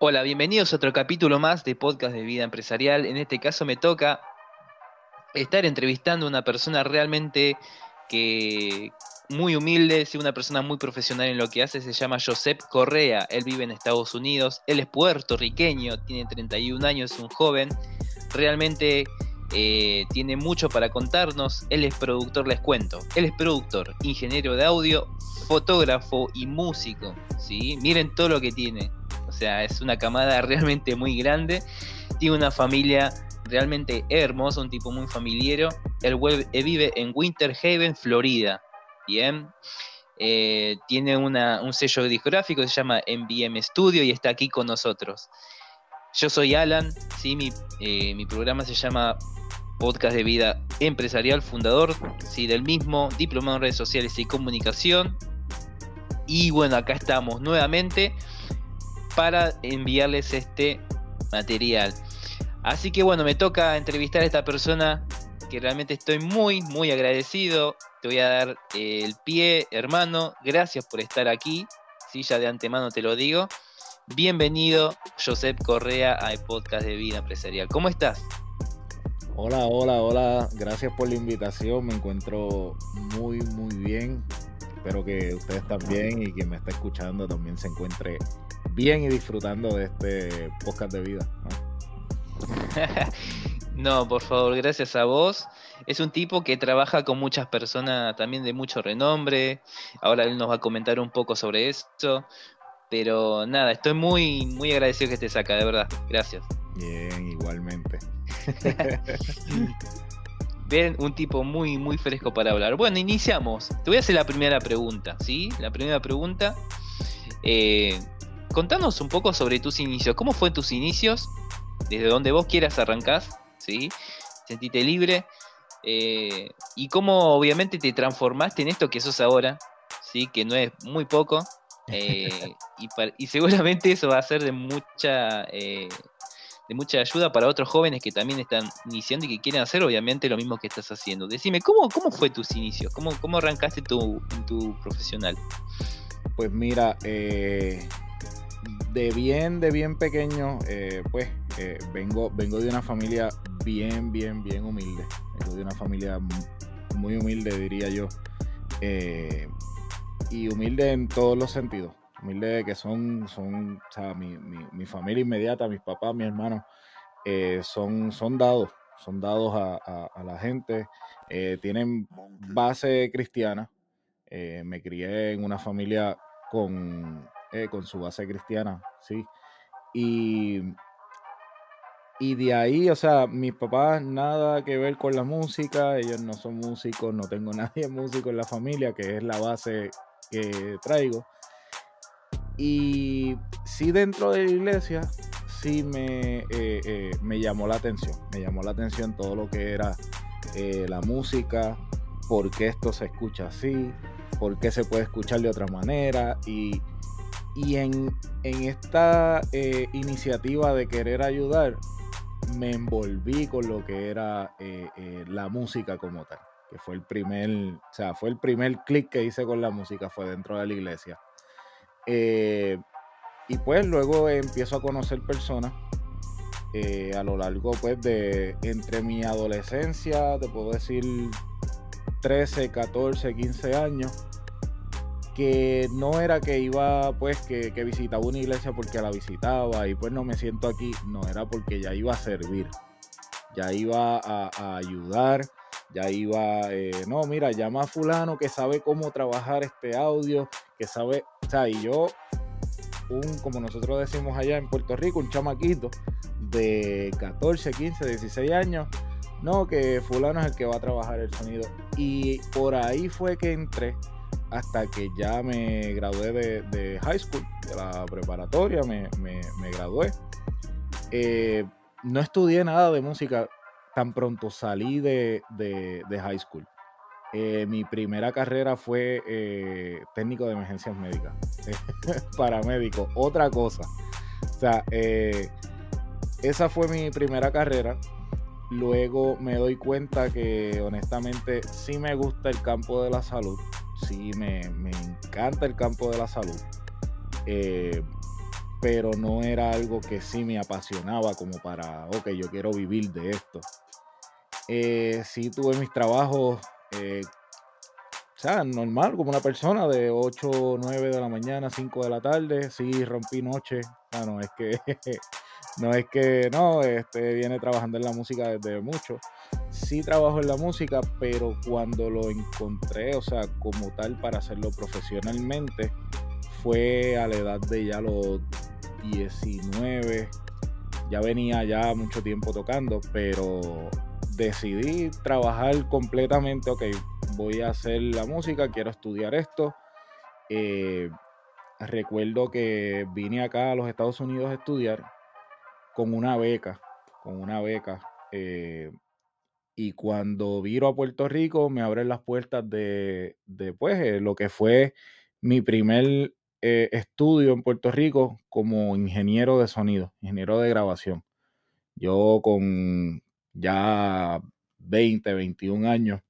Hola, bienvenidos a otro capítulo más de Podcast de Vida Empresarial. En este caso me toca estar entrevistando a una persona realmente que muy humilde, sí, una persona muy profesional en lo que hace, se llama Josep Correa. Él vive en Estados Unidos, él es puertorriqueño, tiene 31 años, es un joven, realmente eh, tiene mucho para contarnos. Él es productor, les cuento. Él es productor, ingeniero de audio, fotógrafo y músico. ¿sí? Miren todo lo que tiene. O sea, es una camada realmente muy grande. Tiene una familia realmente hermosa, un tipo muy familiero. Él vive en Winter Haven, Florida. Bien. Eh, tiene un sello discográfico, se llama MBM Studio y está aquí con nosotros. Yo soy Alan, ¿sí? mi, eh, mi programa se llama Podcast de Vida Empresarial, fundador ¿sí? del mismo, diplomado en redes sociales y comunicación. Y bueno, acá estamos nuevamente para enviarles este material. Así que bueno, me toca entrevistar a esta persona que realmente estoy muy, muy agradecido. Te voy a dar el pie, hermano. Gracias por estar aquí. Sí, ya de antemano te lo digo. Bienvenido, Josep Correa, al podcast de Vida Empresarial. ¿Cómo estás? Hola, hola, hola. Gracias por la invitación. Me encuentro muy, muy bien. Espero que ustedes también y quien me está escuchando también se encuentre bien y disfrutando de este podcast de vida. ¿no? por favor, gracias a vos. Es un tipo que trabaja con muchas personas también de mucho renombre. Ahora él nos va a comentar un poco sobre esto. Pero nada, estoy muy, muy agradecido que estés acá, de verdad. Gracias. Bien, igualmente. Ven, un tipo muy, muy fresco para hablar. Bueno, iniciamos. Te voy a hacer la primera pregunta, ¿sí? La primera pregunta. Eh, contanos un poco sobre tus inicios. ¿Cómo fue tus inicios? Desde donde vos quieras arrancás, ¿sí? Sentite libre. Eh, y cómo obviamente te transformaste en esto que sos ahora, ¿sí? Que no es muy poco. Eh, y, seguramente eso va a ser de mucha de mucha ayuda para otros jóvenes que también están iniciando y que quieren hacer obviamente lo mismo que estás haciendo. Decime, ¿cómo, cómo fue tus inicios? ¿Cómo, cómo arrancaste tu, tu profesional? Pues mira, eh, de bien, de bien pequeño, eh, pues eh, vengo, vengo de una familia bien, bien, bien humilde. Vengo de una familia muy humilde, diría yo. y humilde en todos los sentidos humilde que son, son o sea, mi, mi, familia inmediata, mis papás, mis hermanos, eh, son, son dados, son dados a, la gente, eh, tienen base cristiana. Eh, me crié en una familia con, con su base cristiana, sí. Y, y de ahí, o sea, mis papás nada que ver con la música, ellos no son músicos, no tengo nadie músico en la familia, que es la base que traigo. Y sí dentro de la iglesia, sí me, eh, eh, me llamó la atención. Me llamó la atención todo lo que era eh, la música, por qué esto se escucha así, por qué se puede escuchar de otra manera. Y, en, esta iniciativa de querer ayudar, me envolví con lo que era la música como tal. Que fue el primer, o sea, fue el primer clic que hice con la música, fue dentro de la iglesia. Eh, y pues luego empiezo a conocer personas eh, a lo largo pues de entre mi adolescencia, te puedo decir 13, 14, 15 años, que no era que iba pues que, visitaba una iglesia porque la visitaba y pues no me siento aquí, no era porque ya iba a servir, ya iba a, ayudar, ya iba, eh, no, mira, llama a fulano que sabe cómo trabajar este audio, que sabe, o sea, y yo, un, como nosotros decimos allá en Puerto Rico, un chamaquito de 14, 15, 16 años, no, que fulano es el que va a trabajar el sonido. Y por ahí fue que entré hasta que ya me gradué de, high school, de la preparatoria, me, gradué. Eh, no estudié nada de música tan pronto salí de high school. Eh, mi primera carrera fue eh, técnico de emergencias médicas, paramédico, otra cosa. O sea, eh, esa fue mi primera carrera. Luego me doy cuenta que honestamente sí me gusta el campo de la salud, sí me, encanta el campo de la salud, pero no era algo que sí me apasionaba como para, ok, yo quiero vivir de esto. Sí tuve mis trabajos, eh, o sea, normal, como una persona de 8 o 9 de la mañana, 5 de la tarde, sí rompí noche, bueno, es que no es que no, este viene trabajando en la música desde mucho. Sí trabajo en la música, pero cuando lo encontré, o sea, como tal para hacerlo profesionalmente, fue a la edad de ya los 19. Ya venía ya mucho tiempo tocando, pero decidí trabajar completamente, ok, voy a hacer la música, quiero estudiar esto. Eh, recuerdo que vine acá a los Estados Unidos a estudiar con una beca, con una beca. Eh, y cuando viro a Puerto Rico me abren las puertas de, de pues, eh, lo que fue mi primer estudio en Puerto Rico como ingeniero de sonido, ingeniero de grabación. Yo con ya 20, 21 años,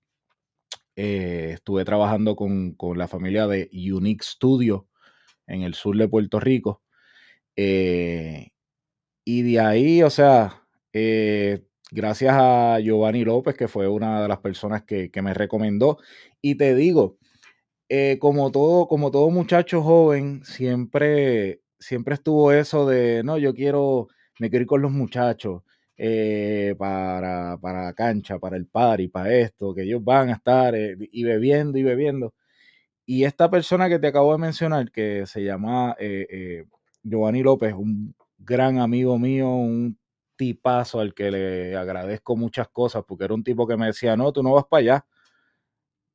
estuve trabajando con, con, la familia de Unique Studio en el sur de Puerto Rico. Y de ahí, o sea, eh, gracias a Giovanni López, que fue una de las personas que, me recomendó. Y te digo, eh, como, todo, como todo muchacho joven, siempre, siempre estuvo eso de, no, yo quiero, me quiero ir con los muchachos eh, para, para la cancha, para el party, para esto, que ellos van a estar y bebiendo y bebiendo. Y esta persona que te acabo de mencionar, que se llama Giovanni López, un gran amigo mío, un tipazo al que le agradezco muchas cosas, porque era un tipo que me decía, no, tú no vas para allá,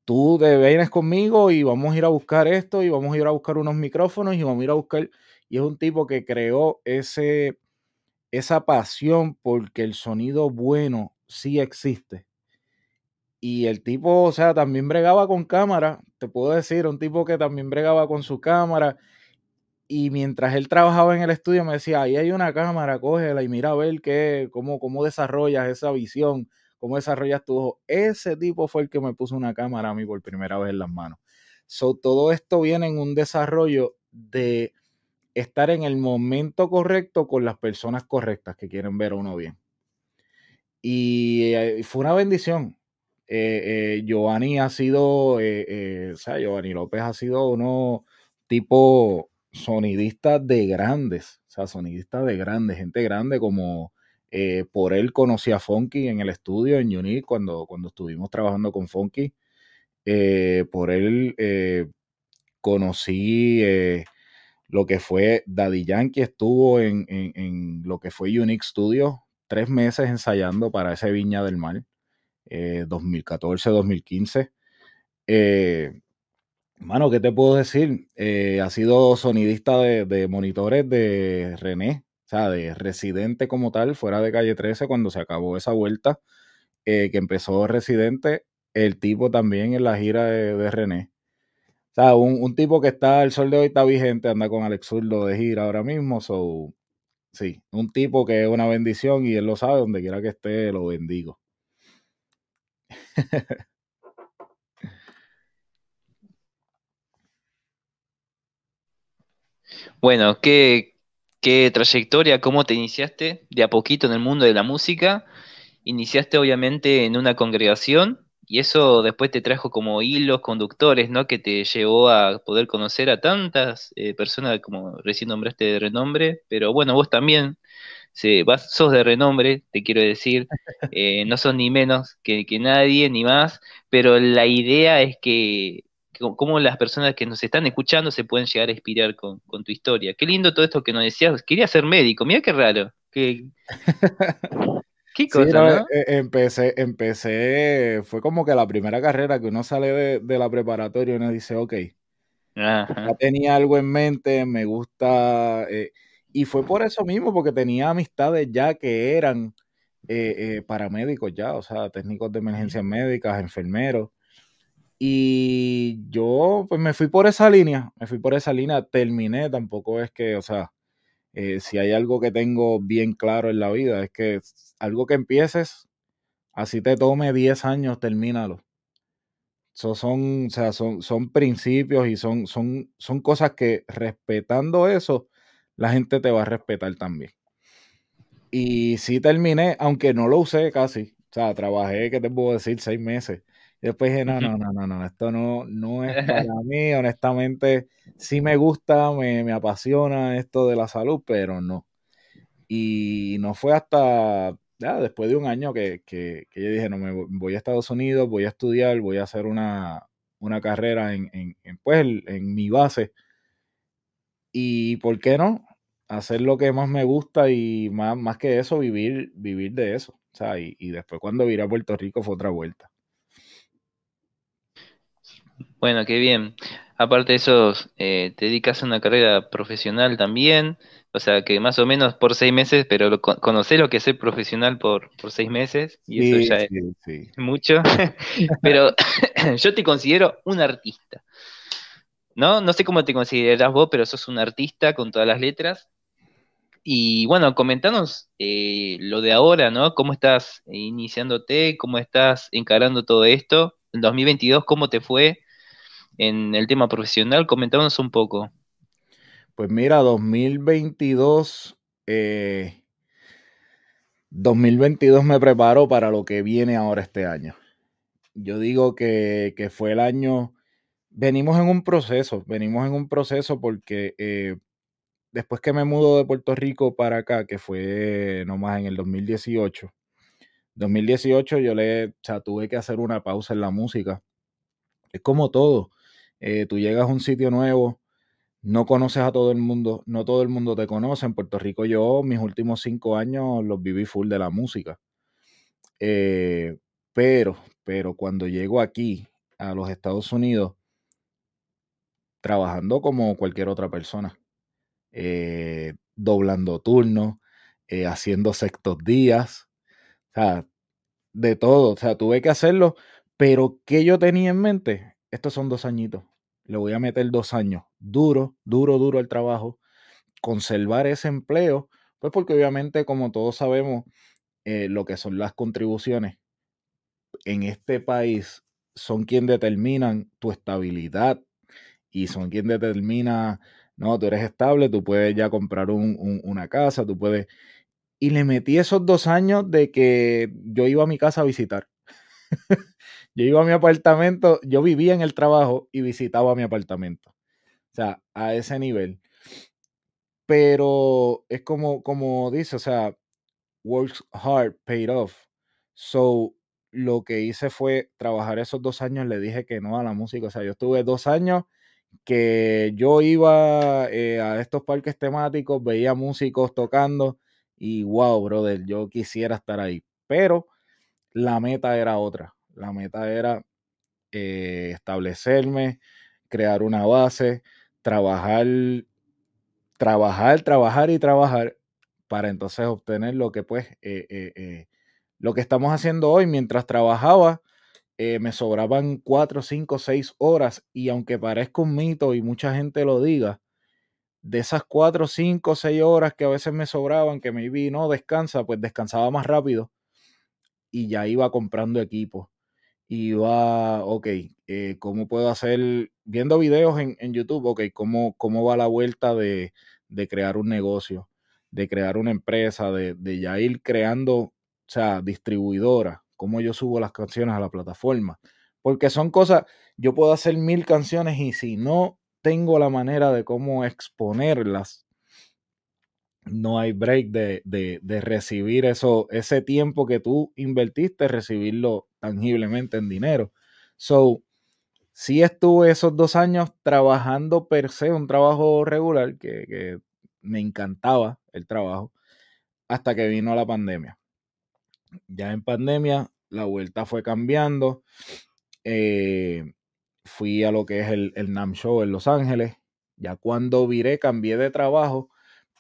tú te vienes conmigo y vamos a ir a buscar esto y vamos a ir a buscar unos micrófonos y vamos a ir a buscar, y es un tipo que creó ese, esa pasión porque el sonido bueno sí existe. Y el tipo, o sea, también bregaba con cámara, te puedo decir, un tipo que también bregaba con su cámara y mientras él trabajaba en el estudio me decía, ahí hay una cámara, cógela y mira a ver qué, cómo, cómo desarrollas esa visión, cómo desarrollas tu ojo. Ese tipo fue el que me puso una cámara a mí por primera vez en las manos. So, todo esto viene en un desarrollo de estar en el momento correcto con las personas correctas que quieren ver a uno bien. Y eh, fue una bendición. Eh, eh, Giovanni ha sido, o sea, Giovanni López ha sido uno tipo sonidistas de grandes, o sea, sonidistas de grandes, gente grande como por él conocí a Funky en el estudio en Unique cuando, cuando estuvimos trabajando con Funky. Por él conocí lo que fue Daddy Yankee, estuvo en, en, lo que fue Unique Studio tres meses ensayando para ese Viña del Mar, 2014-2015. Mano, ¿qué te puedo decir? Eh, ha sido sonidista de, monitores de René, o sea, de residente como tal, fuera de calle 13, cuando se acabó esa vuelta, eh, que empezó residente, el tipo también en la gira de, René. O sea, un, tipo que está, el sol de hoy está vigente, anda con Alex Zurdo de gira ahora mismo, so, sí, un tipo que es una bendición y él lo sabe, donde quiera que esté, lo bendigo. Bueno, ¿qué, qué trayectoria, cómo te iniciaste de a poquito en el mundo de la música? Iniciaste obviamente en una congregación y eso después te trajo como hilos conductores, ¿no? Que te llevó a poder conocer a tantas eh, personas como recién nombraste de renombre, pero bueno, vos también sos de renombre, te quiero decir, eh, no sos ni menos que, que nadie, ni más, pero la idea es que cómo las personas que nos están escuchando se pueden llegar a inspirar con, tu historia. Qué lindo todo esto que nos decías. Quería ser médico, mira qué raro. Qué, qué cosa, ¿no? E, empecé, empecé, fue como que la primera carrera que uno sale de, la preparatoria y uno dice, ok, ya tenía algo en mente, me gusta, eh", y fue por eso mismo, porque tenía amistades ya que eran eh, eh, paramédicos ya, o sea, técnicos de emergencias médicas, enfermeros, y yo pues me fui por esa línea, me fui por esa línea, terminé, tampoco es que, o sea, eh, si hay algo que tengo bien claro en la vida, es que algo que empieces, así te tome 10 años, termínalo. son, o sea, son, son principios y son, son, son cosas que respetando eso, la gente te va a respetar también. Y sí terminé, aunque no lo usé casi. O sea, trabajé, ¿qué te puedo decir? Seis meses. Y después dije, no, no, no, no, no, esto no, no es para mí. Honestamente, sí me gusta, me, me apasiona esto de la salud, pero no. Y no fue hasta ya, después de un año que, que, yo dije, no, me voy a Estados Unidos, voy a estudiar, voy a hacer una, una carrera en, en, en, pues, en mi base. Y ¿por qué no? Hacer lo que más me gusta y más, más que eso, vivir, vivir de eso. O sea, y, y después cuando vine a Puerto Rico fue otra vuelta. Bueno, qué bien. Aparte de eso, eh, te dedicas a una carrera profesional también, o sea que más o menos por seis meses, pero lo, conocés lo que es ser profesional por, por seis meses, y eso ya es mucho. pero yo te considero un artista. ¿No? No sé cómo te consideras vos, pero sos un artista con todas las letras. Y bueno, comentanos eh, lo de ahora, ¿no? ¿Cómo estás iniciándote? ¿Cómo estás encarando todo esto? En 2022, ¿cómo te fue? En el tema profesional. Comentámonos un poco. Pues mira, 2022, 2022 eh, me preparo para lo que viene ahora este año. Yo digo que, fue el año, venimos en un proceso, venimos en un proceso porque eh, después que me mudo de Puerto Rico para acá, que fue nomás en el 2018, 2018 yo le, o sea, tuve que hacer una pausa en la música. Es como todo. Eh, tú llegas a un sitio nuevo, no conoces a todo el mundo, no todo el mundo te conoce. En Puerto Rico yo mis últimos cinco años los viví full de la música. Eh, pero, pero cuando llego aquí a los Estados Unidos, trabajando como cualquier otra persona, eh, doblando turnos, haciendo sextos días, o sea, de todo, o sea, tuve que hacerlo, pero ¿qué yo tenía en mente? Estos son dos añitos le voy a meter dos años duro, duro, duro el trabajo, conservar ese empleo, pues porque obviamente, como todos sabemos, eh, lo que son las contribuciones en este país son quien determinan tu estabilidad y son quien determina, no, tú eres estable, tú puedes ya comprar una casa, tú puedes... Y le metí esos dos años de que yo iba a mi casa a visitar. Yo iba a mi apartamento, yo vivía en el trabajo y visitaba mi apartamento. O sea, a ese nivel. Pero es como, como dice, o sea, works hard, paid off. So, lo que hice fue trabajar esos dos años, le dije que no a la música. O sea, yo estuve dos años que yo iba eh, a estos parques temáticos, veía músicos tocando y wow, brother, yo quisiera estar ahí. Pero la meta era otra. La meta era eh, establecerme, crear una base, trabajar, trabajar, trabajar y trabajar para entonces obtener lo que pues eh, eh, lo que estamos haciendo hoy. Mientras trabajaba me sobraban cuatro, cinco, seis horas y aunque parezca un mito y mucha gente lo diga, de esas cuatro, cinco, seis horas que a veces me sobraban, que me vi, no descansa, pues descansaba más rápido y ya iba comprando equipo y va, ok, eh, ¿cómo puedo hacer, viendo videos en, YouTube, ok, ¿cómo, cómo va la vuelta de, crear un negocio, de crear una empresa, de, ya ir creando, o sea, distribuidora, cómo yo subo las canciones a la plataforma? Porque son cosas, yo puedo hacer mil canciones y si no tengo la manera de cómo exponerlas, no hay break de, de, recibir eso, ese tiempo que tú invertiste, recibirlo tangiblemente en dinero. So, sí estuve esos dos años trabajando per se, un trabajo regular, que, me encantaba el trabajo, hasta que vino la pandemia. Ya en pandemia, la vuelta fue cambiando. Eh, fui a lo que es el, el NAM Show en Los Ángeles. Ya cuando viré, cambié de trabajo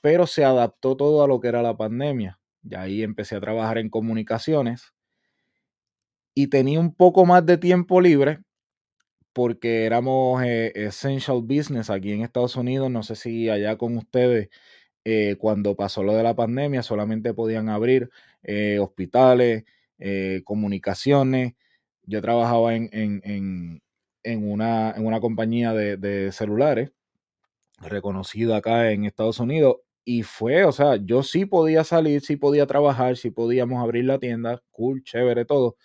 pero se adaptó todo a lo que era la pandemia. Y ahí empecé a trabajar en comunicaciones y tenía un poco más de tiempo libre porque éramos eh, essential business aquí en Estados Unidos. No sé si allá con ustedes, eh, cuando pasó lo de la pandemia, solamente podían abrir eh, hospitales, comunicaciones, yo trabajaba en, en, una, en una, compañía de, de, celulares reconocida acá en Estados Unidos. Y fue, o sea, yo sí podía salir, sí podía trabajar, sí podíamos abrir la tienda, cool, chévere, todo,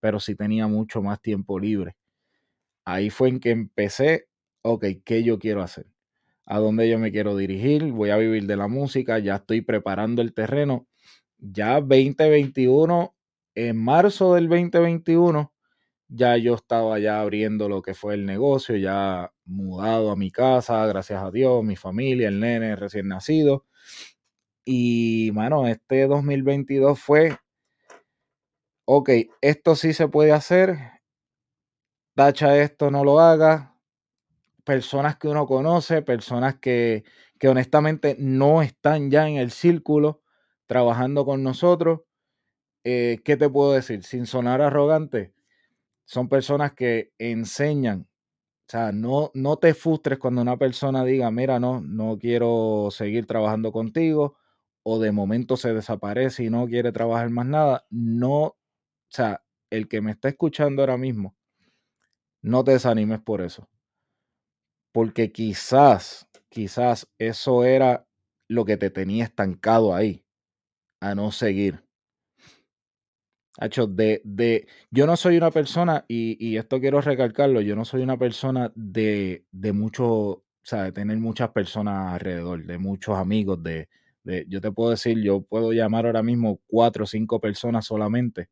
pero sí tenía mucho más tiempo libre. Ahí fue en que empecé, ok, ¿qué yo quiero hacer? ¿A dónde yo me quiero dirigir? Voy a vivir de la música, ya estoy preparando el terreno. Ya 2021, en marzo del 2021, ya yo estaba ya abriendo lo que fue el negocio, ya mudado a mi casa, gracias a Dios, mi familia, el nene recién nacido. Y, bueno, este 2022 fue, ok, esto sí se puede hacer, tacha esto, no lo haga. Personas que uno conoce, personas que, que honestamente no están ya en el círculo trabajando con nosotros. Eh, ¿Qué te puedo decir? Sin sonar arrogante, son personas que enseñan. O sea, no, no te frustres cuando una persona diga, mira, no, no quiero seguir trabajando contigo, o de momento se desaparece y no quiere trabajar más nada. No, o sea, el que me está escuchando ahora mismo, no te desanimes por eso. Porque quizás, quizás eso era lo que te tenía estancado ahí, a no seguir de, de, yo no soy una persona, y, esto quiero recalcarlo, yo no soy una persona de, de mucho, o sea, de tener muchas personas alrededor, de muchos amigos, de, de, yo te puedo decir, yo puedo llamar ahora mismo cuatro o cinco personas solamente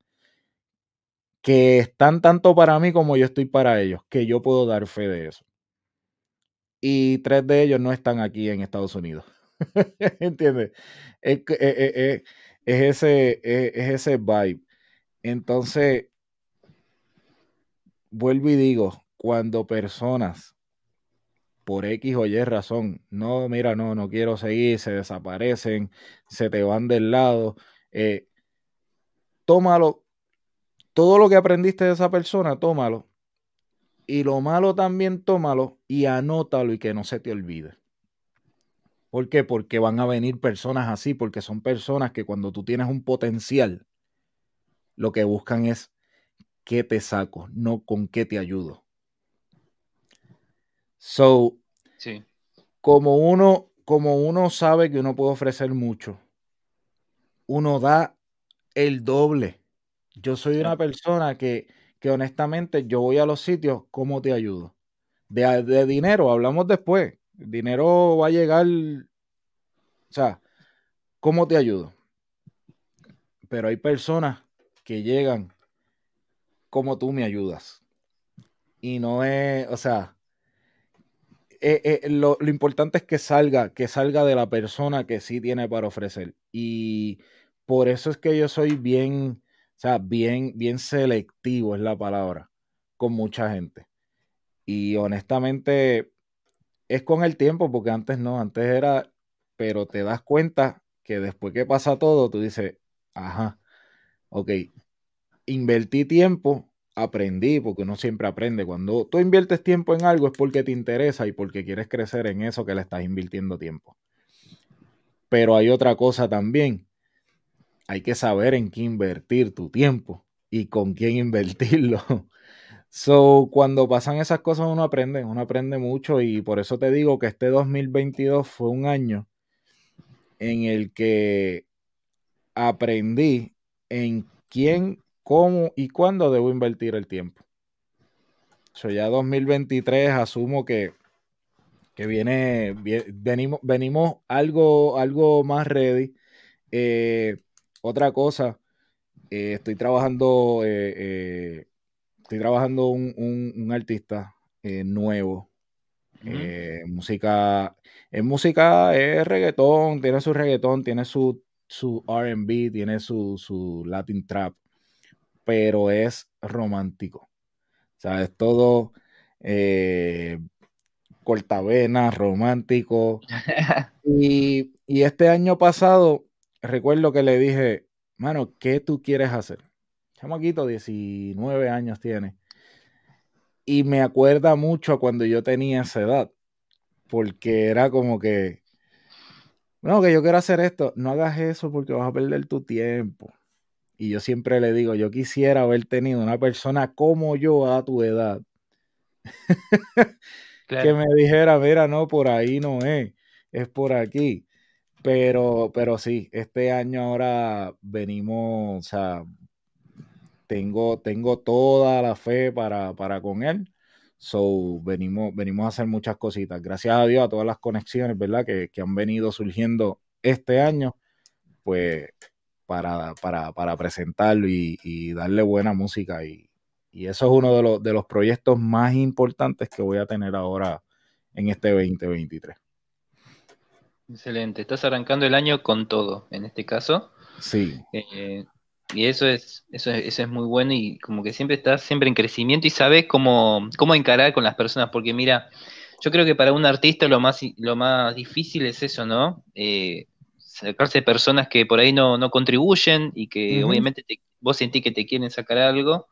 que están tanto para mí como yo estoy para ellos, que yo puedo dar fe de eso. Y tres de ellos no están aquí en Estados Unidos. ¿Entiendes? Es, es, eh, eh, eh, es, ese, es ese vibe. Entonces, vuelvo y digo, cuando personas por X o Y razón, no, mira, no, no quiero seguir, se desaparecen, se te van del lado, eh, tómalo, todo lo que aprendiste de esa persona, tómalo. Y lo malo también tómalo y anótalo y que no se te olvide. ¿Por qué? Porque van a venir personas así, porque son personas que cuando tú tienes un potencial, lo que buscan es qué te saco, no con qué te ayudo. So, sí. como uno, como uno sabe que uno puede ofrecer mucho, uno da el doble. Yo soy una persona que, que honestamente yo voy a los sitios, ¿cómo te ayudo? De, de dinero, hablamos después. dinero va a llegar, o sea, ¿cómo te ayudo? Pero hay personas que llegan como tú me ayudas. Y no es, o sea, eh, eh, lo, importante es que salga, que salga de la persona que sí tiene para ofrecer. Y por eso es que yo soy bien, o sea, bien, bien selectivo es la palabra, con mucha gente. Y honestamente, es con el tiempo, porque antes no, antes era, pero te das cuenta que después que pasa todo, tú dices, ajá, ok, invertí tiempo, aprendí, porque uno siempre aprende. Cuando tú inviertes tiempo en algo es porque te interesa y porque quieres crecer en eso que le estás invirtiendo tiempo. Pero hay otra cosa también. Hay que saber en qué invertir tu tiempo y con quién invertirlo. So, cuando pasan esas cosas uno aprende, uno aprende mucho y por eso te digo que este 2022 fue un año en el que aprendí en quién, cómo y cuándo debo invertir el tiempo. So, ya 2023 asumo que, que viene, venimos, venimos algo, algo más ready. Eh, otra cosa, eh, estoy trabajando, eh, estoy trabajando un, un, artista nuevo. música, es música, es reggaetón, tiene su reggaetón, tiene su su RB, tiene su, su Latin Trap, pero es romántico. O sea, es todo eh, cortavena, romántico. y, y este año pasado, recuerdo que le dije, mano, ¿qué tú quieres hacer? Chamaquito, 19 años tiene. Y me acuerda mucho cuando yo tenía esa edad, porque era como que no, que yo quiero hacer esto. No hagas eso porque vas a perder tu tiempo. Y yo siempre le digo, yo quisiera haber tenido una persona como yo a tu edad. Que me dijera, mira, no, por ahí no es, es por aquí. Pero, pero sí, este año ahora venimos, o sea, tengo, tengo toda la fe para, para con él. So, venimos, venimos a hacer muchas cositas. Gracias a Dios a todas las conexiones, ¿verdad? Que, que han venido surgiendo este año, pues para, para, para presentarlo y, darle buena música. Y, y, eso es uno de los, de los proyectos más importantes que voy a tener ahora en este 2023. Excelente, estás arrancando el año con todo, en este caso. Sí. Eh, y eso es, eso es, eso es muy bueno y como que siempre estás siempre en crecimiento y sabes cómo, cómo encarar con las personas, porque mira, yo creo que para un artista lo más, lo más difícil es eso, ¿no? Eh, sacarse personas que por ahí no, no contribuyen y que obviamente vos sentís que te quieren sacar algo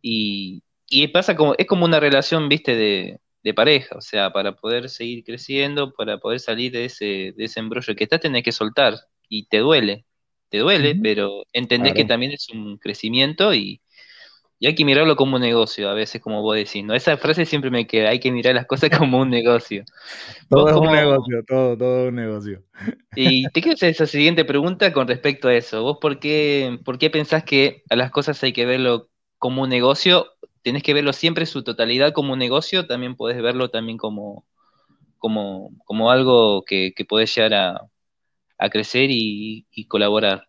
y, y pasa como, es como una relación, viste, de, de pareja, o sea, para poder seguir creciendo, para poder salir de ese, de ese embrollo que estás, tenés que soltar y te duele, te duele, pero entendés que también es un crecimiento y, hay que mirarlo como un negocio, a veces como vos decís, ¿no? Esa frase siempre me queda, hay que mirar las cosas como un negocio. todo es un negocio, todo, todo es un negocio. Y te quiero hacer esa siguiente pregunta con respecto a eso. ¿Vos por qué, por qué pensás que a las cosas hay que verlo como un negocio tenés que verlo siempre su totalidad como un negocio, también podés verlo también como, como, como algo que, que podés llegar a, crecer y, colaborar.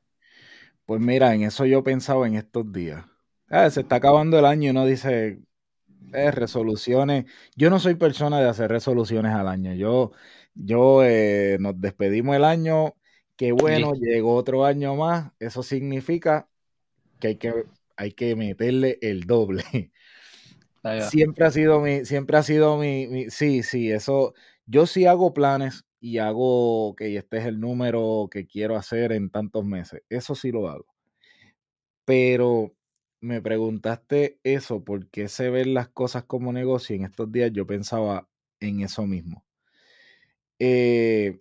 Pues mira, en eso yo pensaba en estos días. Ah, se está acabando el año y uno dice, eh, resoluciones. Yo no soy persona de hacer resoluciones al año. Yo, yo eh, nos despedimos el año, qué bueno, llegó otro año más. Eso significa que hay que, hay que meterle el doble. Siempre ha sido mi, siempre ha sido mi, sí, sí, eso, yo sí hago planes y hago que este es el número que quiero hacer en tantos meses, eso sí lo hago. Pero me preguntaste eso, ¿por qué se ven las cosas como negocio? En estos días yo pensaba en eso mismo. Eh,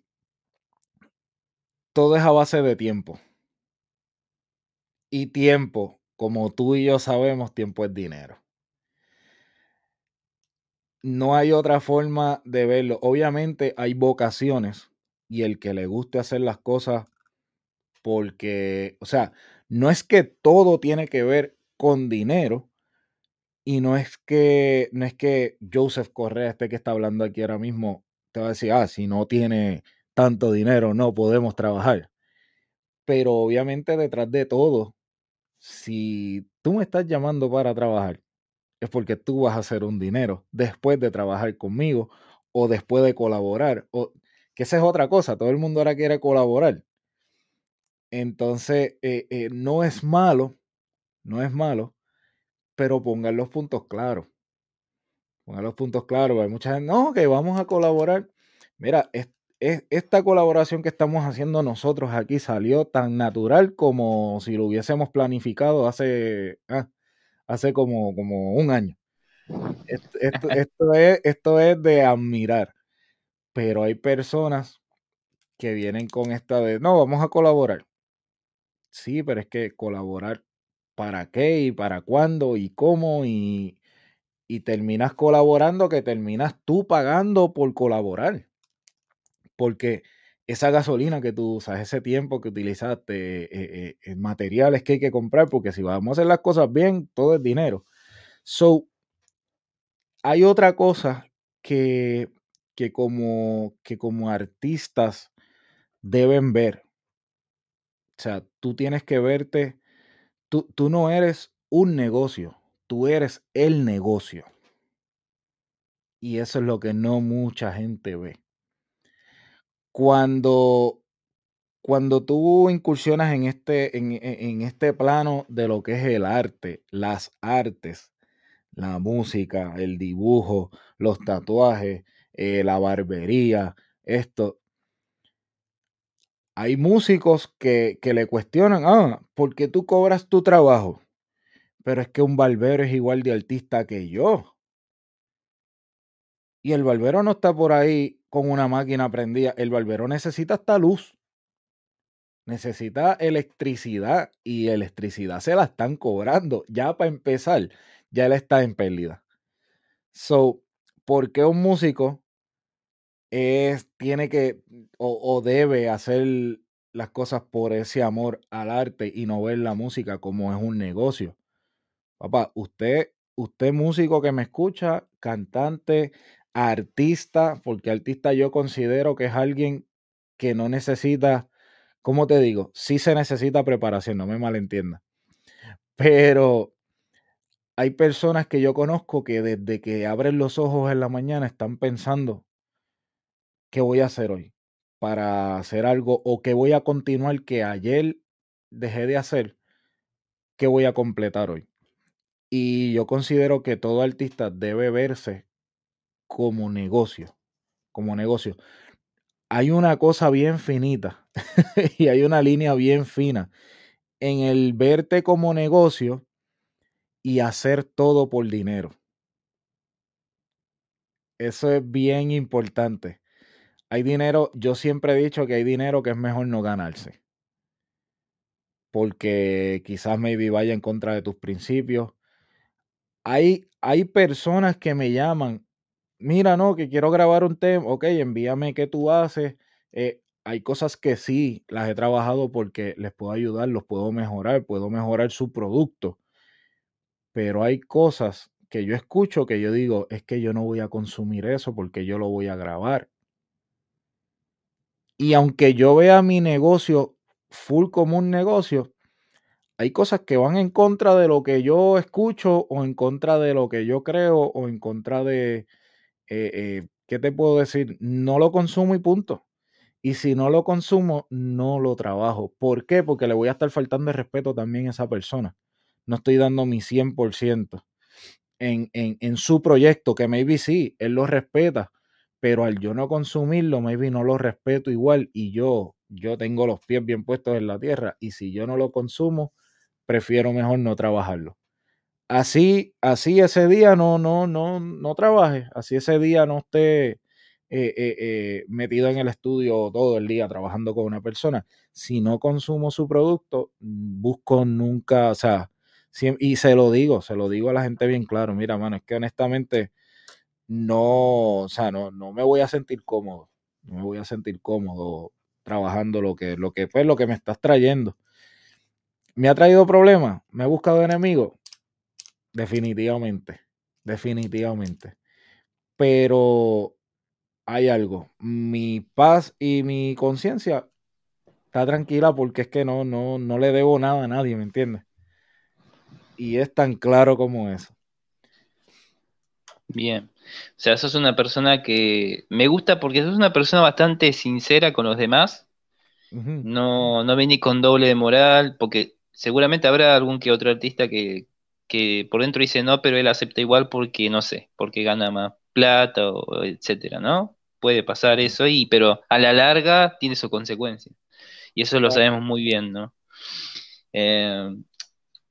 todo es a base de tiempo. Y tiempo, como tú y yo sabemos, tiempo es dinero no hay otra forma de verlo. Obviamente hay vocaciones y el que le guste hacer las cosas porque, o sea, no es que todo tiene que ver con dinero y no es que, no es que Joseph Correa, este que está hablando aquí ahora mismo, te va a decir, ah, si no tiene tanto dinero, no podemos trabajar. Pero obviamente detrás de todo, si tú me estás llamando para trabajar es porque tú vas a hacer un dinero después de trabajar conmigo o después de colaborar. O, que esa es otra cosa, todo el mundo ahora quiere colaborar. Entonces, eh, eh, no es malo, no es malo, pero pongan los puntos claros. Pongan los puntos claros. Hay mucha gente, no, que vamos a colaborar. Mira, es, esta colaboración que estamos haciendo nosotros aquí salió tan natural como si lo hubiésemos planificado hace, ah, hace como, como un año. Esto, esto, es, esto es de admirar, pero hay personas que vienen con esta de, no, vamos a colaborar. Sí, pero es que colaborar para qué y para cuándo y cómo y, y terminas colaborando que terminas tú pagando por colaborar. Porque esa gasolina que tú usas, ese tiempo que utilizaste, eh, eh, materiales que hay que comprar, porque si vamos a hacer las cosas bien, todo es dinero. So, hay otra cosa que, que, como, que como artistas deben ver. O sea, tú tienes que verte, tú, tú no eres un negocio, tú eres el negocio. Y eso es lo que no mucha gente ve cuando, cuando tú incursionas en este, en, en, este plano de lo que es el arte, las artes, la música, el dibujo, los tatuajes, eh, la barbería, esto. Hay músicos que, que le cuestionan, ah, ¿por qué tú cobras tu trabajo? Pero es que un barbero es igual de artista que yo. Y el barbero no está por ahí con una máquina prendida. El barbero necesita esta luz. necesita electricidad y electricidad se la están cobrando. Ya para empezar, ya él está en pérdida. So, ¿por qué un músico es, tiene que o, o debe hacer las cosas por ese amor al arte y no ver la música como es un negocio? Papá, usted, usted músico que me escucha, cantante, artista, porque artista yo considero que es alguien que no necesita, ¿cómo te digo? Sí se necesita preparación, no me malentienda. Pero hay personas que yo conozco que desde que abren los ojos en la mañana están pensando, ¿qué voy a hacer hoy? Para hacer algo o qué voy a continuar que ayer dejé de hacer, ¿qué voy a completar hoy? Y yo considero que todo artista debe verse como negocio, como negocio. Hay una cosa bien finita y hay una línea bien fina en el verte como negocio y hacer todo por dinero. Eso es bien importante. Hay dinero, yo siempre he dicho que hay dinero que es mejor no ganarse. Porque quizás maybe vaya en contra de tus principios. Hay, hay personas que me llaman, mira, no, que quiero grabar un tema, ok, envíame qué tú haces. Eh, hay cosas que sí las he trabajado porque les puedo ayudar, los puedo mejorar, puedo mejorar su producto. Pero hay cosas que yo escucho que yo digo, es que yo no voy a consumir eso porque yo lo voy a grabar. Y aunque yo vea mi negocio full como un negocio, hay cosas que van en contra de lo que yo escucho o en contra de lo que yo creo o en contra de, eh, eh, ¿qué te puedo decir? No lo consumo y punto. Y si no lo consumo, no lo trabajo. ¿Por qué? Porque le voy a estar faltando respeto también a esa persona. No estoy dando mi 100% en, en, en su proyecto, que maybe sí, él lo respeta, pero al yo no consumirlo, maybe no lo respeto igual y yo, yo tengo los pies bien puestos en la tierra y si yo no lo consumo, prefiero mejor no trabajarlo. Así, así ese día no, no, no, no trabaje, así ese día no esté eh, eh, eh, metido en el estudio todo el día trabajando con una persona. Si no consumo su producto, mm, busco nunca, o sea, y se lo digo, se lo digo a la gente bien claro, mira, mano, es que honestamente no, o sea, no, no me voy a sentir cómodo, no me voy a sentir cómodo trabajando lo que, lo que, pues, lo que me estás trayendo. ¿Me ha traído problemas? ¿Me ha buscado enemigos? Definitivamente, definitivamente. Pero hay algo, mi paz y mi conciencia está tranquila porque es que no, no, no le debo nada a nadie, ¿me entiendes? Y es tan claro como eso. Bien. O sea, sos una persona que me gusta porque sos una persona bastante sincera con los demás. No, no ni con doble de moral, porque seguramente habrá algún que otro artista que, que por dentro dice no, pero él acepta igual porque, no sé, porque gana más plata o etcétera, ¿no? Puede pasar eso, y, pero a la larga tiene su consecuencia. Y eso lo sabemos muy bien, ¿no? Eh,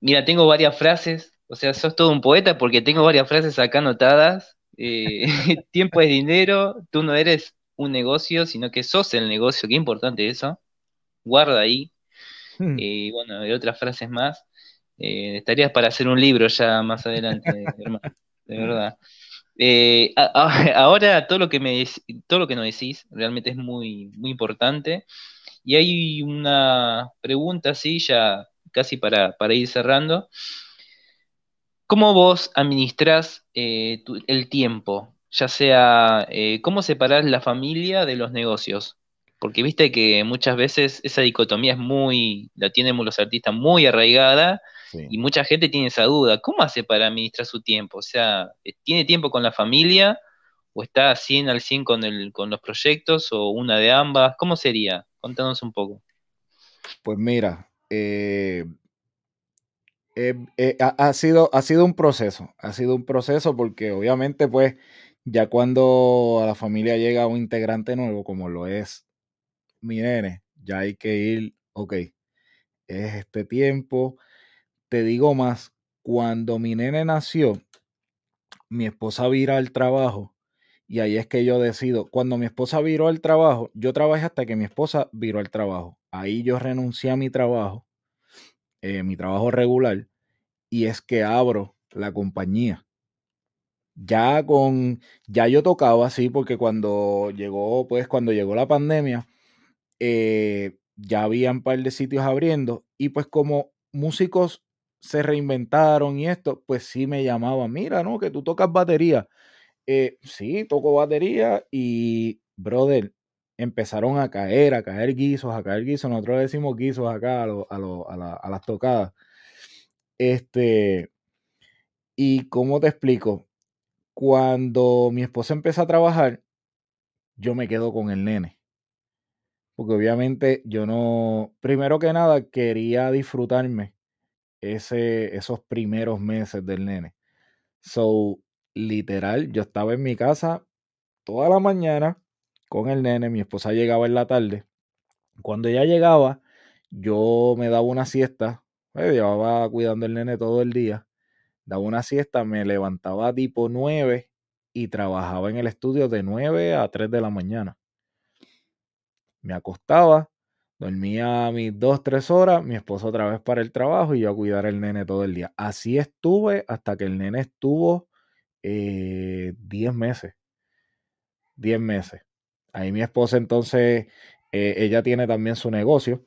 mira, tengo varias frases, o sea, sos todo un poeta porque tengo varias frases acá anotadas eh, tiempo es dinero, tú no eres un negocio, sino que sos el negocio, qué importante eso. Guarda ahí. Hmm. Y bueno, de otras frases más. Eh, estarías para hacer un libro ya más adelante, hermano, de verdad. Eh, ahora todo lo que me todo lo que nos decís realmente es muy, muy importante. Y hay una pregunta así, ya casi para, para ir cerrando. ¿Cómo vos administrás eh, el tiempo? Ya sea, eh, ¿cómo separás la familia de los negocios? Porque viste que muchas veces esa dicotomía es muy, la tienen los artistas muy arraigada y mucha gente tiene esa duda. ¿Cómo hace para administrar su tiempo? O sea, eh, ¿tiene tiempo con la familia o está 100 al 100 con, el, con los proyectos o una de ambas? ¿Cómo sería? Contanos un poco. Pues mira, eh, eh, eh, ha, sido, ha sido un proceso, ha sido un proceso porque obviamente pues ya cuando a la familia llega un integrante nuevo como lo es mi nene, ya hay que ir, ok, es este tiempo. Te digo más, cuando mi nene nació, mi esposa vira al trabajo Y ahí es que yo decido, cuando mi esposa viró al trabajo, yo trabajé hasta que mi esposa viró al trabajo. Ahí yo renuncié a mi trabajo, eh, mi trabajo regular, y es que abro la compañía. Ya con, ya yo tocaba así, porque cuando llegó, pues cuando llegó la pandemia, eh, ya había un par de sitios abriendo, y pues como músicos se reinventaron y esto, pues sí me llamaban, mira, ¿no? Que tú tocas batería. Eh, sí, toco batería y, brother, empezaron a caer, a caer guisos, a caer guisos. Nosotros decimos guisos acá a, a, las tocadas. Este, y cómo te explico, cuando mi esposa empieza a trabajar, yo me quedo con el nene. Porque obviamente yo no, primero que nada, quería disfrutarme ese, esos primeros meses del nene. So, literal, yo estaba en mi casa toda la mañana con el nene, mi esposa llegaba en la tarde. Cuando ella llegaba, yo me daba una siesta, me llevaba cuidando el nene todo el día, daba una siesta, me levantaba tipo 9 y trabajaba en el estudio de 9 a 3 de la mañana. Me acostaba, dormía mis 2, 3 horas, mi esposa otra vez para el trabajo y yo a cuidar el nene todo el día. Así estuve hasta que el nene estuvo 10 eh, meses. 10 meses. Ahí mi esposa entonces, eh, ella tiene también su negocio.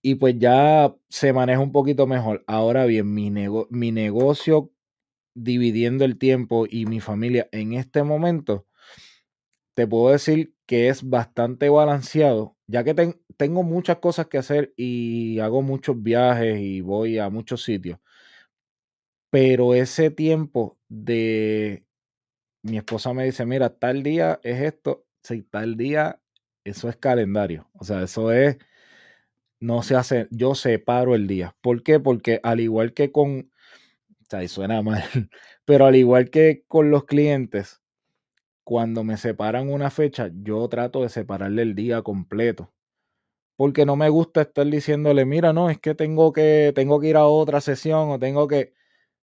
Y pues ya se maneja un poquito mejor. Ahora bien, mi, mi negocio dividiendo el tiempo y mi familia en este momento, te puedo decir que es bastante balanceado, ya que tengo muchas cosas que hacer y hago muchos viajes y voy a muchos sitios. Pero ese tiempo de mi esposa me dice, mira, tal día es esto, si tal día, eso es calendario. O sea, eso es, no se hace, yo separo el día. ¿Por qué? Porque al igual que con, o sea, y suena mal, pero al igual que con los clientes, cuando me separan una fecha, yo trato de separarle el día completo. Porque no me gusta estar diciéndole, mira, no, es que tengo que, tengo que ir a otra sesión o tengo que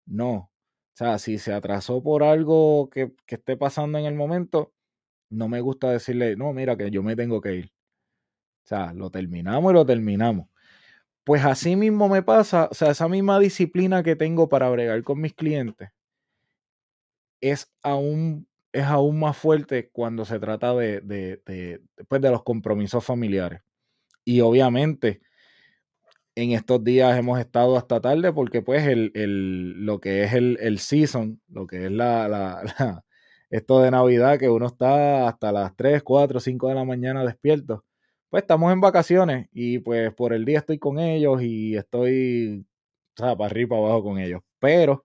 no. O sea, si se atrasó por algo que, esté pasando en el momento, no me gusta decirle, no, mira que yo me tengo que ir. O sea, lo terminamos y lo terminamos. Pues así mismo me pasa, o sea, esa misma disciplina que tengo para bregar con mis clientes es aún, es aún más fuerte cuando se trata de, de, pues, de los compromisos familiares. Y obviamente, en estos días hemos estado hasta tarde porque pues el, lo que es el, el, season, lo que es la, la, esto de Navidad, que uno está hasta las 3, 4, 5 de la mañana despierto, pues estamos en vacaciones y pues por el día estoy con ellos y estoy, o sea, para arriba para abajo con ellos. Pero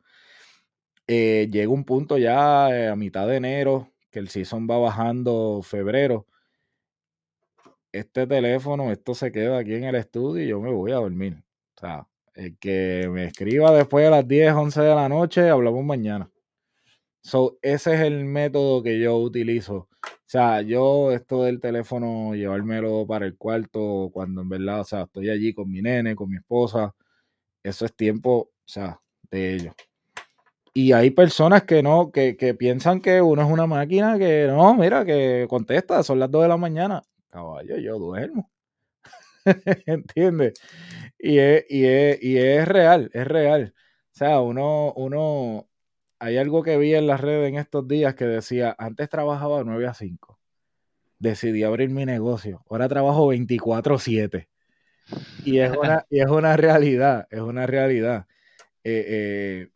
eh, llega un punto ya eh, a mitad de enero, que el season va bajando febrero este teléfono, esto se queda aquí en el estudio y yo me voy a dormir. O sea, el que me escriba después de las 10, 11 de la noche, hablamos mañana. So, ese es el método que yo utilizo. O sea, yo esto del teléfono, llevármelo para el cuarto, cuando en verdad, o sea, estoy allí con mi nene, con mi esposa, eso es tiempo, o sea, de ellos. Y hay personas que no, que, que piensan que uno es una máquina, que no, mira, que contesta, son las 2 de la mañana caballo, yo duermo. ¿Entiendes? Y es, y, y es real, es real. O sea, uno, uno, hay algo que vi en las redes en estos días que decía, antes trabajaba 9 a 5. Decidí abrir mi negocio. Ahora trabajo 24-7. Y es una, y es una realidad, es una realidad. Eh, eh,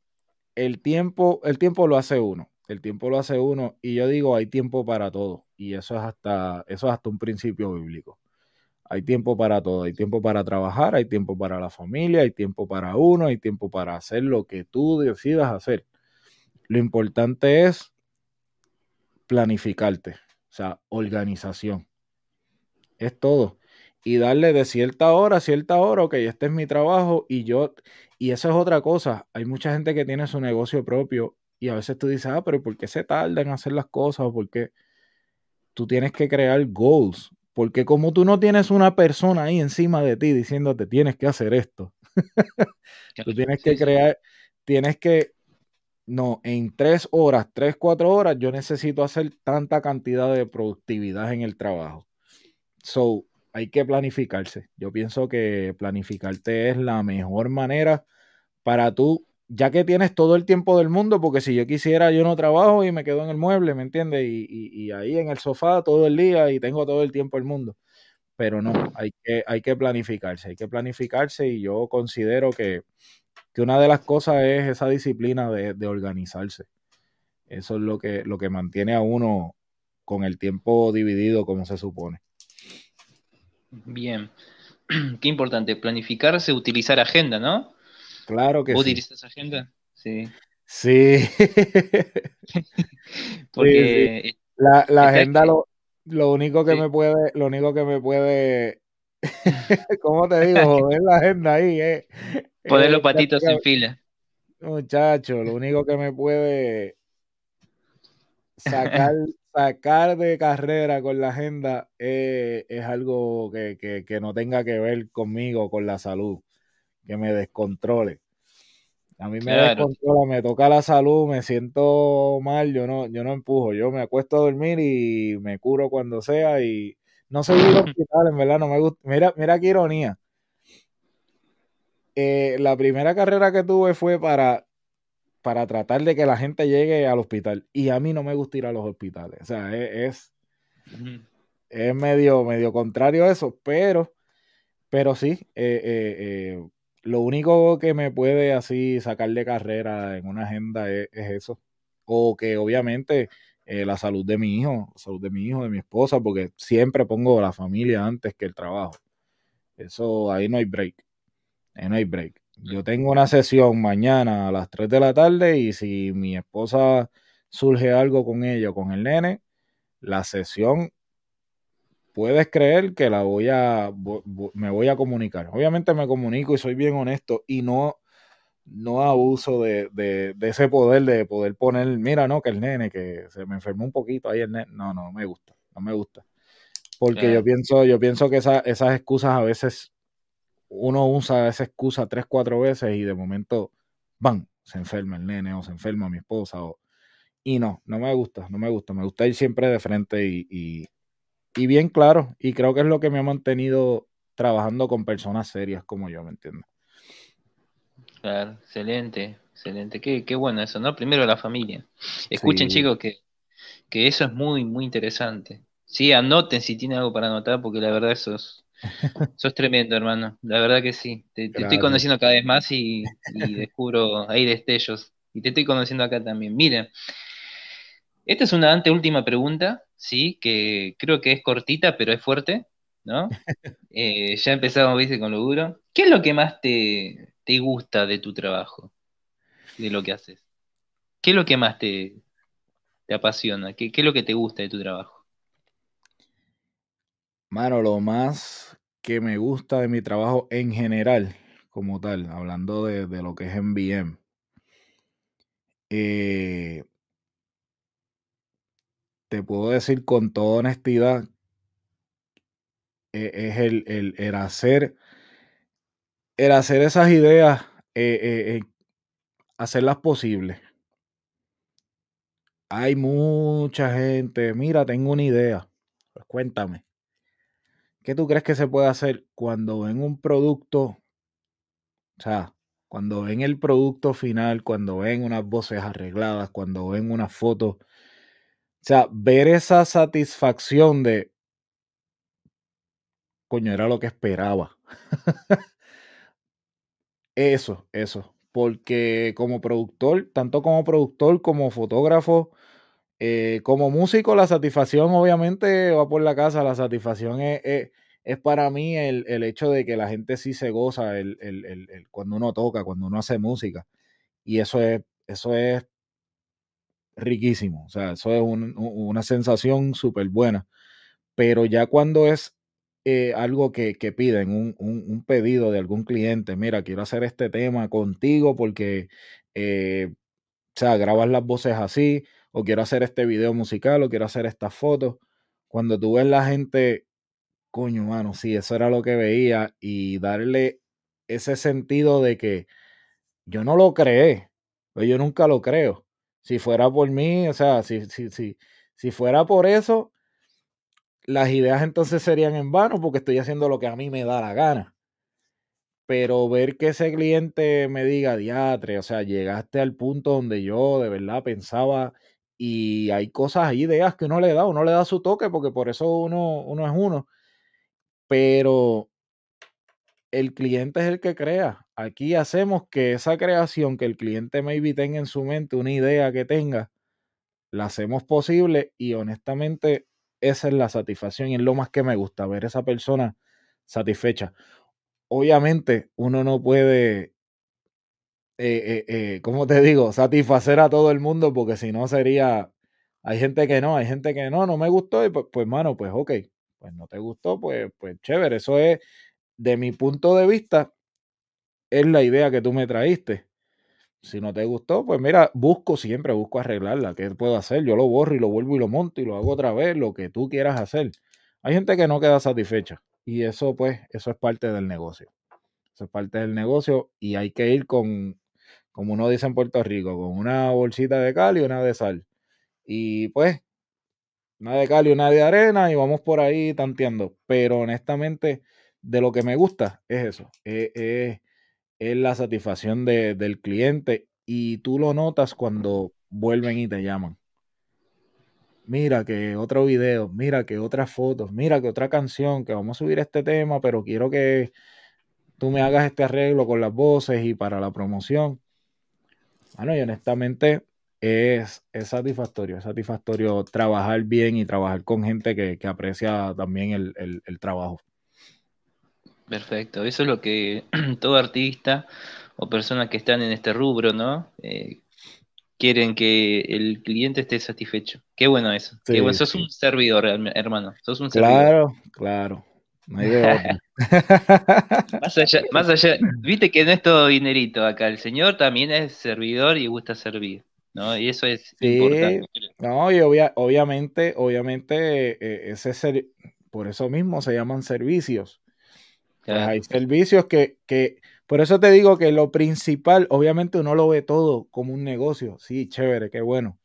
el, tiempo, el tiempo lo hace uno. El tiempo lo hace uno. Y yo digo, hay tiempo para todo y eso es hasta, eso es hasta un principio bíblico. Hay tiempo para todo, hay tiempo para trabajar, hay tiempo para la familia, hay tiempo para uno, hay tiempo para hacer lo que tú decidas hacer. Lo importante es planificarte, o sea, organización. Es todo. Y darle de cierta hora a cierta hora, ok, este es mi trabajo y yo, y eso es otra cosa. Hay mucha gente que tiene su negocio propio y a veces tú dices, ah, pero ¿por qué se tarda en hacer las cosas? ¿O por qué? tú tienes que crear goals, porque como tú no tienes una persona ahí encima de ti diciéndote tienes que hacer esto, tú tienes que crear, tienes que no, en tres horas, tres, cuatro horas, yo necesito hacer tanta cantidad de productividad en el trabajo. So, hay que planificarse. Yo pienso que planificarte es la mejor manera para tú, ya que tienes todo el tiempo del mundo, porque si yo quisiera, yo no trabajo y me quedo en el mueble, ¿me entiendes? Y, ahí en el sofá todo el día y tengo todo el tiempo del mundo. Pero no, hay que, hay que planificarse, hay que planificarse y yo considero que que una de las cosas es esa disciplina de, organizarse. Eso es lo que, lo que mantiene a uno con el tiempo dividido como se supone. Bien. Qué importante, planificarse, utilizar agenda, ¿no? Claro que sí. ¿Utilizas agenda? Sí. Sí. Porque la, agenda lo, lo, único que me puede, lo único que me puede, ¿cómo te digo? Es la agenda ahí, eh. Poner los patitos en fila. Muchacho, lo único que me puede sacar, sacar de carrera con la agenda es, algo que, no tenga que ver conmigo, con la salud, que me descontrole. A mí me descontrola, me toca la salud, me siento mal, yo no, yo no empujo, yo me acuesto a dormir y me curo cuando sea y no soy ir hospital, en verdad, no me gusta. Mira, mira qué ironía. Eh, la primera carrera que tuve fue para, para tratar de que la gente llegue al hospital. Y a mí no me gusta ir a los hospitales. O sea, es, es, medio, medio contrario a eso, pero, pero sí, eh, eh, lo único que me puede así sacar de carrera en una agenda es, eso. O que obviamente la salud de mi hijo, salud de mi hijo, de mi esposa, porque siempre pongo la familia antes que el trabajo. Eso, ahí no hay break no hay break. Yo tengo una sesión mañana a las 3 de la tarde y si mi esposa surge algo con ella o con el nene, la sesión puedes creer que la voy a me voy a comunicar. Obviamente me comunico y soy bien honesto y no no abuso de, de, ese poder de poder poner, mira, no, que el nene, que se me enfermó un poquito ahí el nene. No, no, me gusta, no me gusta. Porque yo pienso, yo pienso que esas excusas a veces uno usa esa excusa tres, cuatro veces y de momento, ¡bam! Se enferma el nene o se enferma mi esposa. O... Y no, no me gusta, no me gusta. Me gusta ir siempre de frente y, y, bien claro. Y creo que es lo que me ha mantenido trabajando con personas serias como yo, ¿me entiendes? Claro, excelente, excelente. Qué, qué bueno eso, ¿no? Primero la familia. Escuchen, chicos, que, que eso es muy, muy interesante. Sí, anoten si tienen algo para anotar, porque la verdad eso es, Sos tremendo, hermano. La verdad que sí. Te, estoy conociendo cada vez más y, descubro ahí destellos. Y te estoy conociendo acá también. Miren, esta es una anteúltima pregunta, sí, que creo que es cortita, pero es fuerte, ¿no? Eh, ya empezamos, viste, con lo duro. ¿Qué es lo que más te, te gusta de tu trabajo? De lo que haces. ¿Qué es lo que más te, te apasiona? ¿Qué, ¿Qué es lo que te gusta de tu trabajo? Mano, lo más que me gusta de mi trabajo en general, como tal, hablando de, lo que es MVM, eh, te puedo decir con toda honestidad, eh, es el, hacer, el hacer esas ideas, eh, hacerlas posibles. Hay mucha gente, mira, tengo una idea, pues cuéntame. ¿Qué tú crees que se puede hacer cuando ven un producto, o sea, cuando ven el producto final, cuando ven unas voces arregladas, cuando ven una foto? O sea, ver esa satisfacción de, coño, era lo que esperaba. eso, eso. Porque como productor, tanto como productor como fotógrafo, eh, como músico, la satisfacción obviamente va por la casa, la satisfacción es, para mí el, hecho de que la gente sí se goza el, cuando uno toca, cuando uno hace música. Y eso es, eso es riquísimo, o sea, eso es una sensación súper buena. Pero ya cuando es eh, algo que, piden, un, pedido de algún cliente, mira, quiero hacer este tema contigo porque, eh, o sea, grabas las voces así, o quiero hacer este video musical, o quiero hacer estas fotos. Cuando tú ves la gente, coño, mano, sí, eso era lo que veía, y darle ese sentido de que yo no lo creé, Pues yo nunca lo creo. Si fuera por mí, o sea, si, si, si, si fuera por eso, las ideas entonces serían en vano porque estoy haciendo lo que a mí me da la gana. Pero ver que ese cliente me diga, diatre, o sea, llegaste al punto donde yo de verdad pensaba y hay cosas, hay ideas que uno le da, uno le da su toque porque por eso uno, uno es uno. Pero el cliente es el que crea. Aquí hacemos que esa creación que el cliente maybe tenga en su mente, una idea que tenga, la hacemos posible y honestamente esa es la satisfacción y es lo más que me gusta, ver esa persona satisfecha. Obviamente uno no puede, eh, eh, eh, ¿cómo te digo?, satisfacer a todo el mundo porque si no sería, hay gente que no, hay gente que no, no me gustó y pues, pues mano, pues ok, pues no te gustó, pues, pues chévere, eso es, de mi punto de vista, es la idea que tú me traíste. Si no te gustó, pues mira, busco siempre, busco arreglarla. ¿Qué puedo hacer? Yo lo borro y lo vuelvo y lo monto y lo hago otra vez, lo que tú quieras hacer. Hay gente que no queda satisfecha y eso pues, eso es parte del negocio. Eso es parte del negocio y hay que ir con, como uno dice en Puerto Rico, con una bolsita de cal y una de sal. Y pues, una de cal y una de arena y vamos por ahí tanteando. Pero honestamente, de lo que me gusta es eso. es es la satisfacción del cliente y tú lo notas cuando vuelven y te llaman. Mira que otro video, mira que otras fotos, mira que otra canción, que vamos a subir este tema, pero quiero que tú me hagas este arreglo con las voces y para la promoción. Bueno, y honestamente es, es satisfactorio, es satisfactorio trabajar bien y trabajar con gente que, aprecia también el trabajo. Perfecto, eso es lo que todo artista o personas que están en este rubro, ¿no? Eh, quieren que el cliente esté satisfecho. Qué bueno eso. Qué bueno. Sos un servidor, hermano. Sos un claro, claro. No hay de más, allá, más allá, viste que no es todo dinerito acá. El Señor también es servidor y gusta servir. ¿no? Y eso es importante. No, y obviamente, obviamente, eh, ese ser, por eso mismo se llaman servicios. Pues hay servicios que, que, por eso te digo que lo principal, obviamente uno lo ve todo como un negocio. Sí, chévere, qué bueno.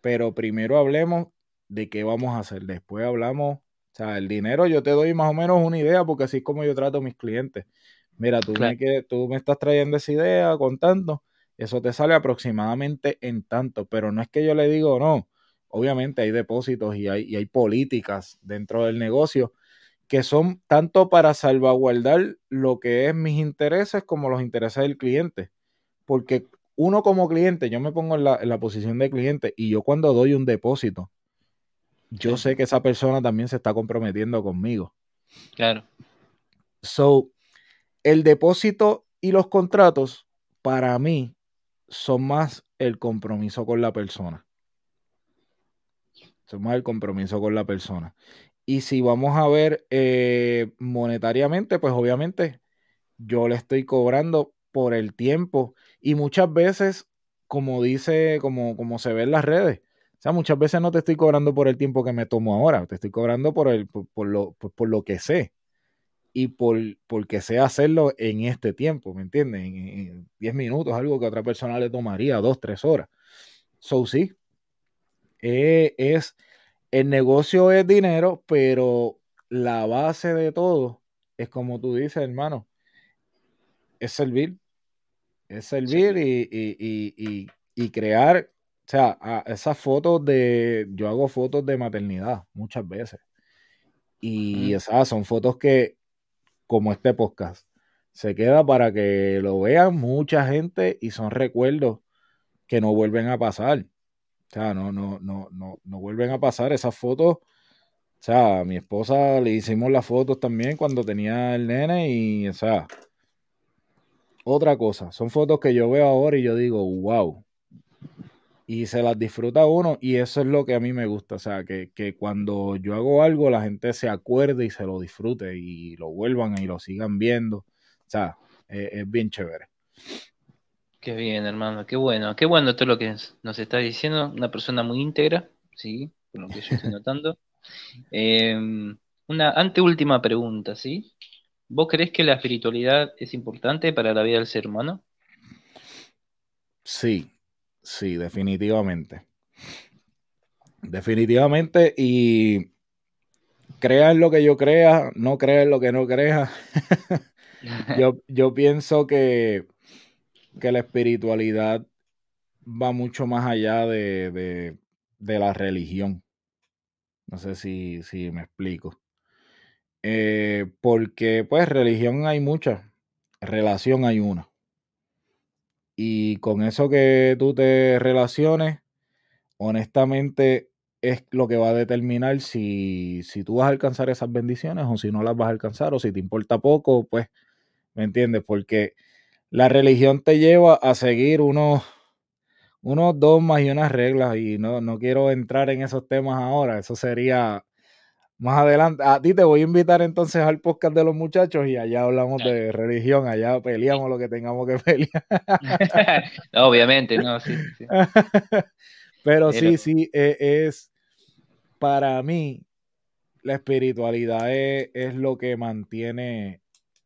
Pero primero hablemos de qué vamos a hacer. Después hablamos, o sea, el dinero yo te doy más o menos una idea porque así es como yo trato a mis clientes. Mira, tú, me, tú me estás trayendo esa idea contando, eso te sale aproximadamente en tanto, pero no es que yo le digo, no, obviamente hay depósitos y hay, y hay políticas dentro del negocio que son tanto para salvaguardar lo que es mis intereses como los intereses del cliente. Porque uno como cliente, yo me pongo en la, posición de cliente y yo cuando doy un depósito, yo sé que esa persona también se está comprometiendo conmigo. Claro. So, el depósito y los contratos, para mí, son más el compromiso con la persona. Son más el compromiso con la persona. Y si vamos a ver eh, monetariamente, pues obviamente yo le estoy cobrando por el tiempo. Y muchas veces, como dice, como, como se ve en las redes, o sea, muchas veces no te estoy cobrando por el tiempo que me tomo ahora, te estoy cobrando por, el, por, lo, por, lo que sé y por porque sé hacerlo en este tiempo, ¿me entiendes? En 10 minutos, algo que a otra persona le tomaría 2, 3 horas. So, sí, eh, es el negocio es dinero, pero la base de todo es como tú dices, hermano, es servir. Es servir y, crear, o sea, esas fotos de, yo hago fotos de maternidad muchas veces. Y esas son fotos que, como este podcast, se queda para que lo vean mucha gente y son recuerdos que no vuelven a pasar. O sea, no, no, no, no, no vuelven a pasar esas fotos. O sea, a mi esposa le hicimos las fotos también cuando tenía el nene y, o sea, otra cosa. Son fotos que yo veo ahora y yo digo, wow. Y se las disfruta uno y eso es lo que a mí me gusta. O sea, que, cuando yo hago algo la gente se acuerde y se lo disfrute y lo vuelvan y lo sigan viendo. O sea, es bien chévere. Qué bien, hermano, qué bueno, qué bueno todo lo que nos está diciendo, una persona muy íntegra, sí, por lo que yo estoy notando. Em, una anteúltima pregunta, ¿sí? ¿Vos crees que la espiritualidad es importante para la vida del ser humano? Sí, sí, definitivamente. Definitivamente, y crea en lo que yo crea, no crea en lo que no crea. yo, yo pienso que, que la espiritualidad va mucho más allá de, la religión. No sé si, si me explico. Eh, porque pues religión hay mucha, relación hay una. Y con eso que tú te relaciones, honestamente es lo que va a determinar si, si tú vas a alcanzar esas bendiciones o si no las vas a alcanzar o si te importa poco, pues, ¿me entiendes? Porque la religión te lleva a seguir unos, unos dogmas y unas reglas y no, no quiero entrar en esos temas ahora, eso sería más adelante. A ti te voy a invitar entonces al podcast de los muchachos y allá hablamos de religión, allá peleamos lo que tengamos que pelear. obviamente, no, sí. Pero, sí, sí, e, es, para mí la espiritualidad es, lo que mantiene,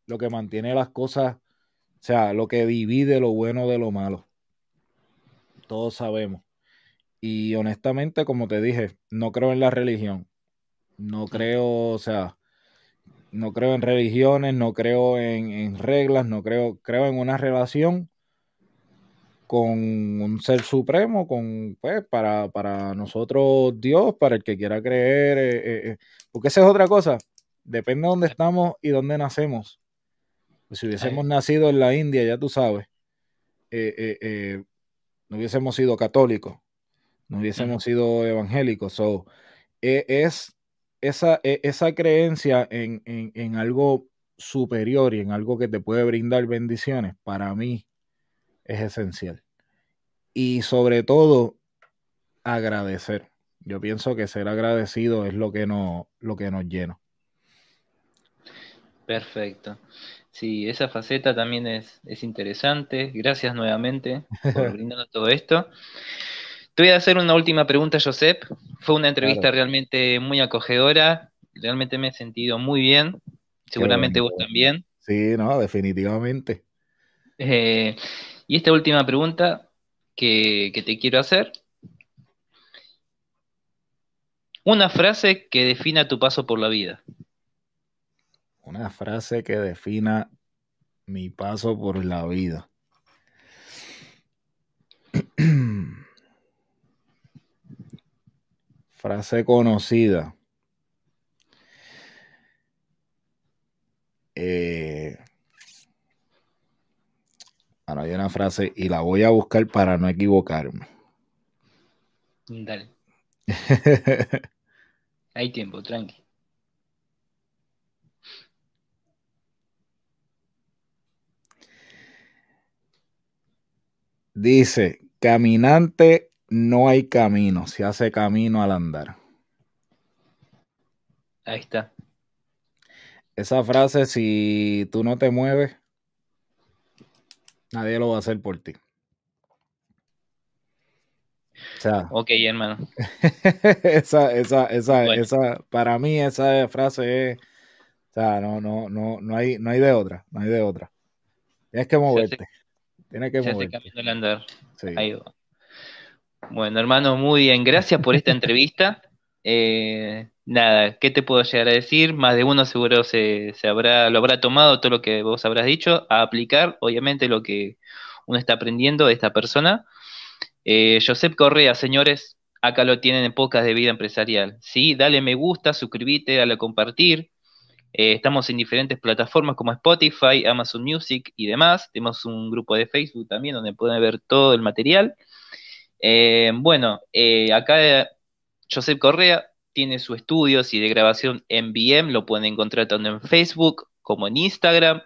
lo que mantiene las cosas, o sea, lo que divide lo bueno de lo malo. Todos sabemos. Y honestamente, como te dije, no creo en la religión no creo, o sea, no creo en religiones, no creo en, reglas, no creo, creo en una relación con un ser supremo, con, pues, para, para nosotros Dios, para el que quiera creer, eh, eh, eh, porque esa es otra cosa, depende de dónde estamos y dónde nacemos. Pues si hubiésemos nacido en la India, ya tú sabes, no hubiésemos sido católicos, no hubiésemos sido evangélicos, so, es esa, e, esa creencia en, algo superior y en algo que te puede brindar bendiciones, para mí es esencial. Y sobre todo, agradecer. Yo pienso que ser agradecido es lo que, no, lo que nos llena. Perfecto. Sí, esa faceta también es, es interesante. Gracias nuevamente por brindarnos todo esto. Te voy a hacer una última pregunta, Josep. Fue una entrevista realmente muy acogedora. Realmente me he sentido muy bien. Seguramente vos también. Sí, no, definitivamente. Eh, y esta última pregunta que, te quiero hacer. Una frase que defina tu paso por la vida. Una frase que defina mi paso por la vida. Frase conocida. Eh, bueno, hay una frase y la voy a buscar para no equivocarme. Dale. hay tiempo, tranqui. Dice, caminante no hay camino, se hace camino al andar. Ahí está. Esa frase, si tú no te mueves, nadie lo va a hacer por ti. O sea, ok, hermano. esa, esa, esa, esa, para mí esa frase es, o sea, no, no, no, no hay, no hay de otra, no hay de otra. Tienes que moverte. Tienes que moverte. Hace camino al andar. Sí. Ahí va. Bueno, hermano, muy bien. Gracias por esta entrevista. Eh, nada, ¿qué te puedo llegar a decir? Más de uno seguro se, habrá, lo habrá tomado todo lo que vos habrás dicho, a aplicar, obviamente, lo que uno está aprendiendo de esta persona. Eh, Josep Correa, señores, acá lo tienen en Pocas de Vida Empresarial. Sí, dale me gusta, suscríbete, dale a compartir. Eh, estamos en diferentes plataformas como Spotify, Amazon Music y demás. Tenemos un grupo de Facebook también donde pueden ver todo el material. Eh, bueno, eh, acá Josep Correa tiene su estudio y de grabación en VM, lo pueden encontrar tanto en Facebook como en Instagram.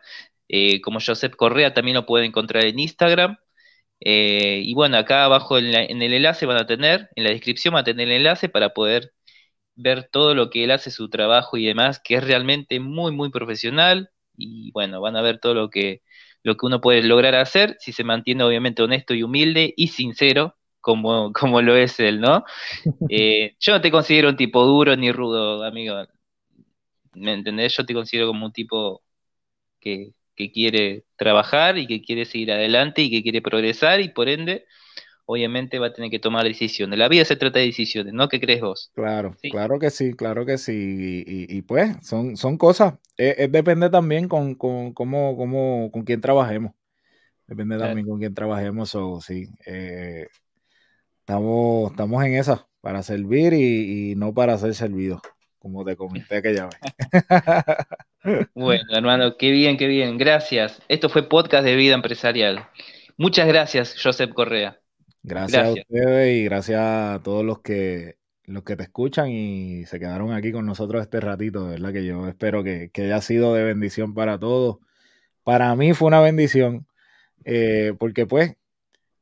Eh, como Josep Correa también lo pueden encontrar en Instagram. y bueno, acá abajo en, el enlace van a tener, en la descripción van a tener el enlace para poder ver todo lo que él hace, su trabajo y demás, que es realmente muy, muy profesional. Y bueno, van a ver todo lo que, lo que uno puede lograr hacer si se mantiene obviamente honesto y humilde y sincero como, como lo es él, ¿no? Eh, yo no te considero un tipo duro ni rudo, amigo. ¿Me entendés? Yo te considero como un tipo que, que quiere trabajar y que quiere seguir adelante y que quiere progresar y por ende, obviamente va a tener que tomar decisiones. La vida se trata de decisiones, ¿no? ¿Qué crees vos? Claro, claro que sí, claro que sí. Y, pues son, son cosas. Es, depende también con, con, cómo, cómo, con quién trabajemos. Depende también con quién trabajemos. O sí, eh, estamos, estamos en esa, para servir y, y no para ser servidos como te comenté que llame. bueno, hermano, qué bien, qué bien. Gracias. Esto fue Podcast de Vida Empresarial. Muchas gracias, Josep Correa. Gracias, a ustedes y gracias a todos los que los que te escuchan y se quedaron aquí con nosotros este ratito, de verdad que yo espero que, haya sido de bendición para todos. Para mí fue una bendición, eh, porque pues,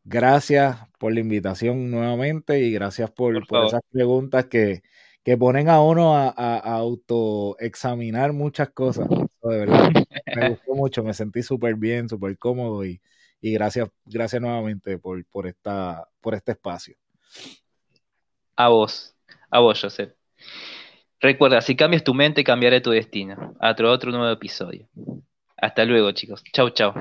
gracias por la invitación nuevamente y gracias por, por esas preguntas que, que ponen a uno a, autoexaminar muchas cosas. de verdad, me gustó mucho, me sentí súper bien, súper cómodo y, gracias, gracias nuevamente por, por, esta, por este espacio. A vos, a vos, Joseph. Recuerda, si cambias tu mente, cambiaré tu destino. Hasta otro nuevo episodio. Hasta luego, chicos. Chau, chau.